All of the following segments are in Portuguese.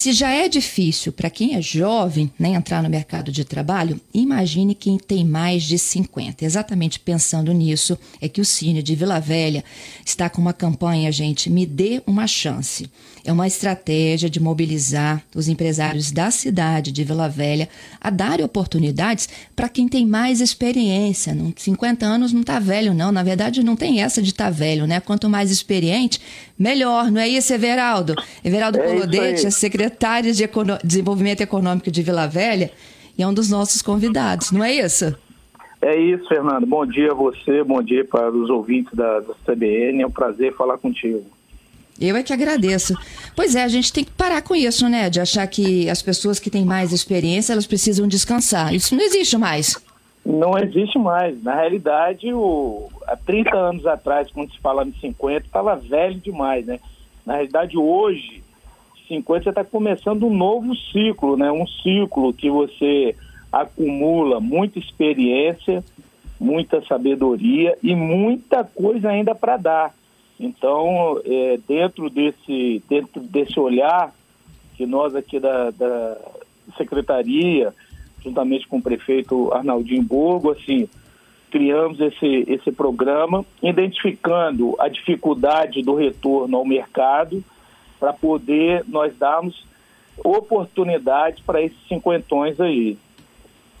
Se já é difícil para quem é jovem né, entrar no mercado de trabalho, imagine quem tem mais de 50. Exatamente pensando nisso é que o Cine de Vila Velha está com uma campanha, gente, Me Dê uma Chance. É uma estratégia de mobilizar os empresários da cidade de Vila Velha a darem oportunidades para quem tem mais experiência. 50 anos não está velho, não. Na verdade, não tem essa de estar tá velho, né? Quanto mais experiente, melhor. Não é isso, Everaldo? Everaldo é Colodete é secretário de Econo Desenvolvimento Econômico de Vila Velha e é um dos nossos convidados, não é isso? É isso, Fernando. Bom dia a você, bom dia para os ouvintes da, da CBN. É um prazer falar contigo. Eu é que agradeço. Pois é, a gente tem que parar com isso, né? De achar que as pessoas que têm mais experiência, elas precisam descansar. Isso não existe mais. Não existe mais. Na realidade, o... há 30 anos atrás, quando se fala em 50, estava velho demais, né? Na realidade, hoje, 50 você está começando um novo ciclo, né? Um ciclo que você acumula muita experiência, muita sabedoria e muita coisa ainda para dar. Então, é, dentro, desse, dentro desse olhar que nós aqui da, da Secretaria, juntamente com o prefeito Arnaldinho Borgo, assim, criamos esse, esse programa, identificando a dificuldade do retorno ao mercado para poder nós darmos oportunidade para esses cinquentões aí.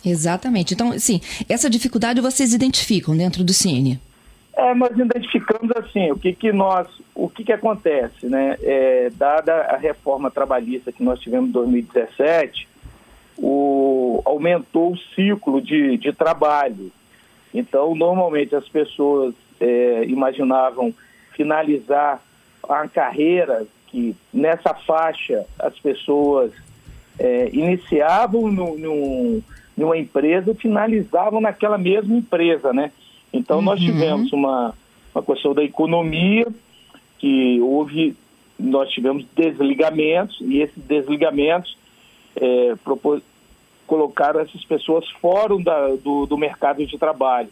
Exatamente. Então, sim, essa dificuldade vocês identificam dentro do Cine? É, nós identificamos assim, o que que nós, o que que acontece, né? É, dada a reforma trabalhista que nós tivemos em 2017, o, aumentou o ciclo de, de trabalho. Então, normalmente as pessoas é, imaginavam finalizar a carreira que nessa faixa as pessoas é, iniciavam no, no, numa empresa e finalizavam naquela mesma empresa, né? Então, uhum. nós tivemos uma, uma questão da economia, que houve, nós tivemos desligamentos, e esses desligamentos é, propos, colocaram essas pessoas fora da, do, do mercado de trabalho.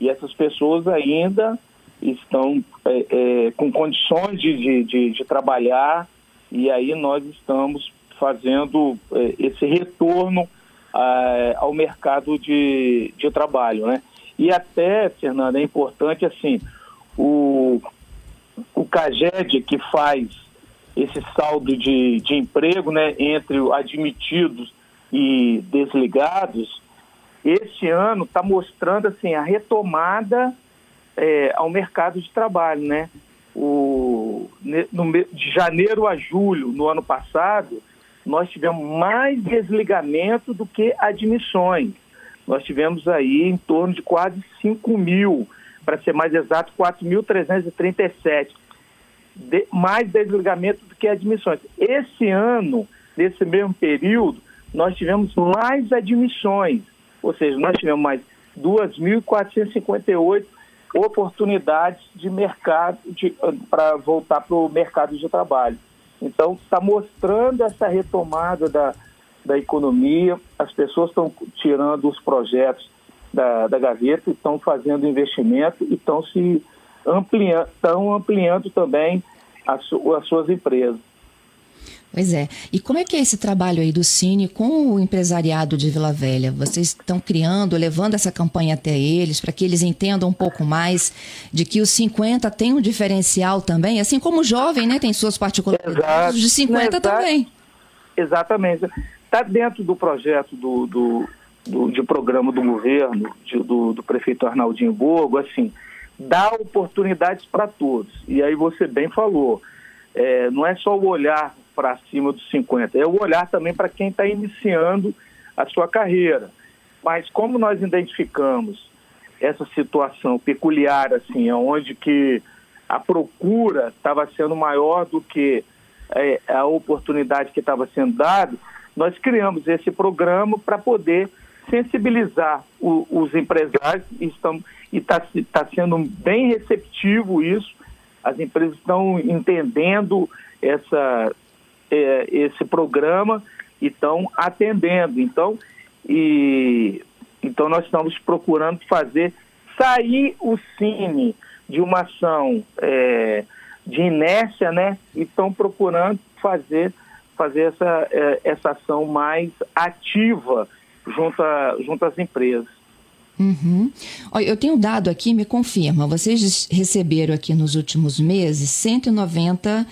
E essas pessoas ainda estão é, é, com condições de, de, de, de, trabalhar, e aí nós estamos fazendo é, esse retorno é, ao mercado de, de trabalho, né? E até, Fernanda, é importante assim, o, o CAGED que faz esse saldo de, de emprego né, entre admitidos e desligados, esse ano está mostrando assim, a retomada é, ao mercado de trabalho. Né? O, no, de janeiro a julho, no ano passado, nós tivemos mais desligamento do que admissões nós tivemos aí em torno de quase 5 mil, para ser mais exato, 4.337, de, mais desligamento do que admissões. Esse ano, nesse mesmo período, nós tivemos mais admissões, ou seja, nós tivemos mais 2.458 oportunidades de mercado para voltar para o mercado de trabalho. Então, está mostrando essa retomada da, da economia, as pessoas estão tirando os projetos da, da gaveta, estão fazendo investimento e estão se ampliando, estão ampliando também as, as suas empresas. Pois é. E como é que é esse trabalho aí do Cine com o empresariado de Vila Velha? Vocês estão criando, levando essa campanha até eles, para que eles entendam um pouco mais de que os 50 tem um diferencial também, assim como o jovem, né, tem suas particularidades, Exato. os de 50 Exato. também. Exatamente. Está dentro do projeto do, do, do, de programa do governo, de, do, do prefeito Arnaldinho Borgo, assim, dá oportunidades para todos. E aí você bem falou, é, não é só o olhar para cima dos 50, é o olhar também para quem está iniciando a sua carreira. Mas como nós identificamos essa situação peculiar, assim, onde que a procura estava sendo maior do que é, a oportunidade que estava sendo dada, nós criamos esse programa para poder sensibilizar o, os empresários e está tá sendo bem receptivo isso. As empresas estão entendendo essa, é, esse programa e estão atendendo. Então, e, então nós estamos procurando fazer sair o Cine de uma ação é, de inércia, né? E estão procurando fazer, fazer essa, é, essa ação mais ativa junto, a, junto às empresas. Uhum. Olha, eu tenho dado aqui, me confirma. Vocês receberam aqui nos últimos meses 190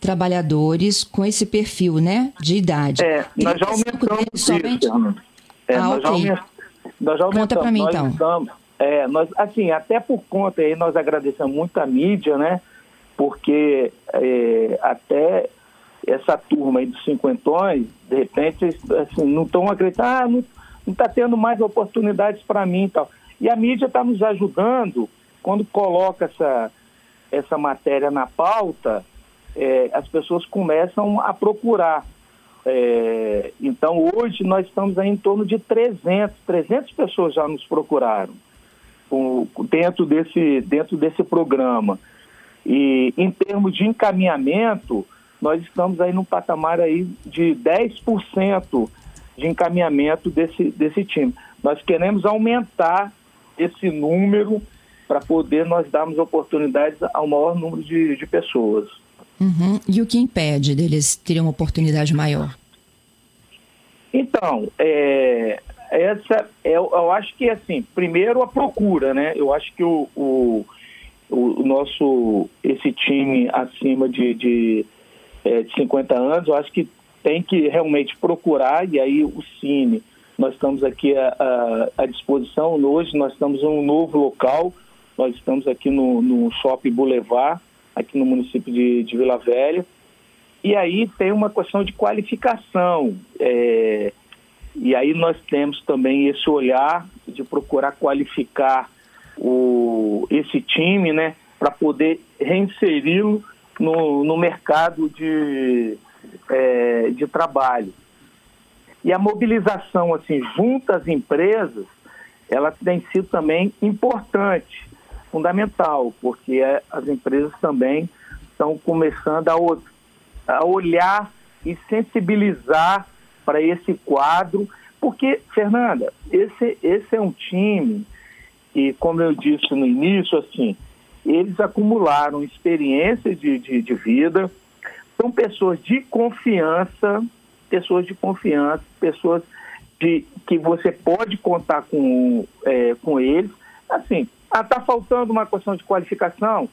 trabalhadores com esse perfil, né, de idade. É, nós já aumentamos isso, somente... é, ah, nós, ok. já nós já aumentamos. Conta para mim, então. Estamos, é, nós, assim, até por conta aí, nós agradecemos muito a mídia, né, porque é, até essa turma aí dos cinquentões, de repente, assim, não estão acreditando, ah, não não está tendo mais oportunidades para mim e tal. E a mídia está nos ajudando quando coloca essa, essa matéria na pauta, é, as pessoas começam a procurar. É, então, hoje nós estamos aí em torno de 300, 300 pessoas já nos procuraram dentro, desse, dentro desse programa. E em termos de encaminhamento, nós estamos aí num patamar aí de 10% de encaminhamento desse, desse time. Nós queremos aumentar esse número para poder nós darmos oportunidades ao maior número de, de pessoas. Uhum. E o que impede deles terem uma oportunidade maior? Então, é, essa, é, eu acho que assim, primeiro a procura, né? Eu acho que o, o, o nosso, esse time acima de, de, é, de 50 anos, eu acho que tem que realmente procurar, e aí o Cine, nós estamos aqui à, à, disposição. Hoje nós estamos em um novo local, nós estamos aqui no, no Shopping Boulevard, aqui no município de, de Vila Velha. E aí tem uma questão de qualificação. É, e aí nós temos também esse olhar de procurar qualificar o, esse time, né, para poder reinseri-lo no, no mercado de, é, de trabalho. E a mobilização, assim, junto às empresas, ela tem sido também importante, fundamental, porque é, as empresas também estão começando a, a olhar e sensibilizar para esse quadro, porque, Fernanda, esse, esse é um time e, como eu disse no início, assim, eles acumularam experiência de, de, de vida, são pessoas de confiança, pessoas de confiança, pessoas de, que você pode contar com, é, com eles. Assim, está ah, faltando uma questão de qualificação,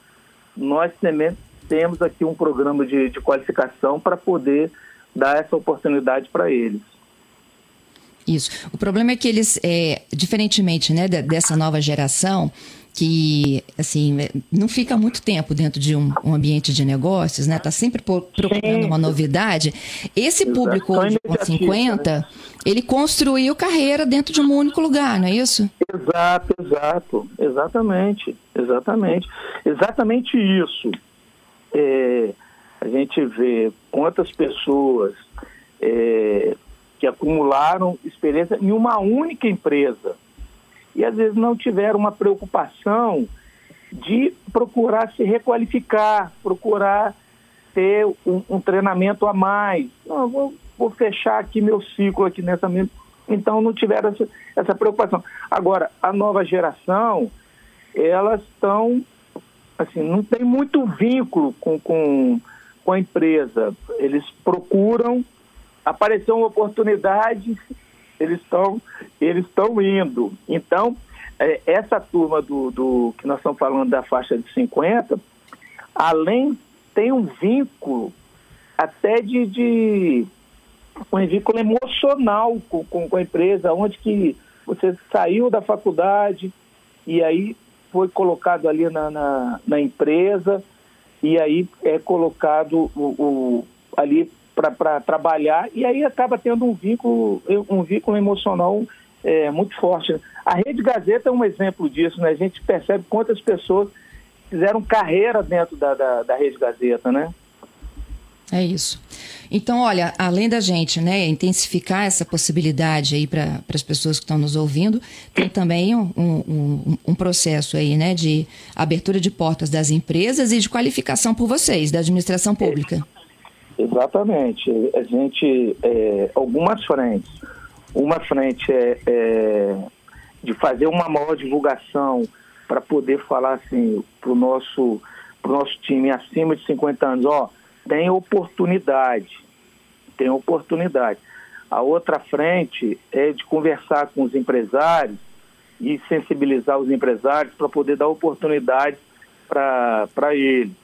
nós também temos aqui um programa de, de qualificação para poder dar essa oportunidade para eles. Isso. O problema é que eles, é, diferentemente né, dessa nova geração, que assim não fica muito tempo dentro de um, um ambiente de negócios, né? Tá sempre procurando Sim. uma novidade. Esse Exato. público hoje com 50, né? ele construiu carreira dentro de um único lugar, não é isso? Exato, exato, exatamente, exatamente, exatamente isso. É, a gente vê quantas pessoas é, que acumularam experiência em uma única empresa e às vezes não tiveram uma preocupação de procurar se requalificar, procurar ter um, um treinamento a mais. Não, vou, vou, fechar aqui meu ciclo aqui nessa mesma. Então não tiveram essa, essa preocupação. Agora, a nova geração, elas estão, assim, não tem muito vínculo com, com, com a empresa. Eles procuram, apareceu uma oportunidade, eles estão eles estão indo. Então, é, essa turma do, do que nós estamos falando da faixa de 50, além tem um vínculo até de, de um vínculo emocional com, com, com, a empresa, onde que você saiu da faculdade e aí foi colocado ali na, na, na empresa e aí é colocado o, o ali para trabalhar e aí acaba tendo um vínculo, um vínculo emocional é, muito forte. A Rede Gazeta é um exemplo disso, né? A gente percebe quantas pessoas fizeram carreira dentro da, da, da Rede Gazeta, né? É isso. Então, olha, além da gente né, intensificar essa possibilidade aí para as pessoas que estão nos ouvindo, tem também um, um, um, processo aí, né, de abertura de portas das empresas e de qualificação por vocês, da administração pública. Exatamente. A gente, é, algumas frentes. Uma frente é, é de fazer uma maior divulgação para poder falar assim para o nosso, pro nosso time acima de 50 anos, ó, tem oportunidade, tem oportunidade. A outra frente é de conversar com os empresários e sensibilizar os empresários para poder dar oportunidade para eles.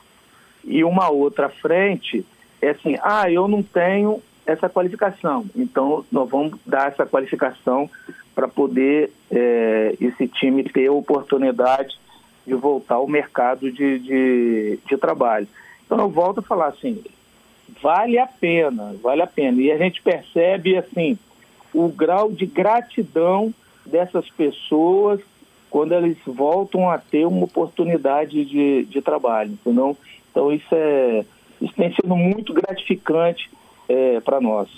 E uma outra frente é assim, ah, eu não tenho essa qualificação, então nós vamos dar essa qualificação para poder é, esse time ter a oportunidade de voltar ao mercado de, de, de trabalho. Então eu volto a falar assim, vale a pena, vale a pena. E a gente percebe assim o grau de gratidão dessas pessoas quando eles voltam a ter uma oportunidade de, de trabalho, entendeu? Então isso é isso tem sido muito gratificante é, para nós.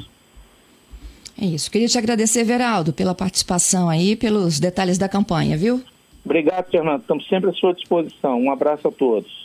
É isso. Queria te agradecer, Veraldo, pela participação aí, pelos detalhes da campanha, viu? Obrigado, Fernando. Estamos sempre à sua disposição. Um abraço a todos.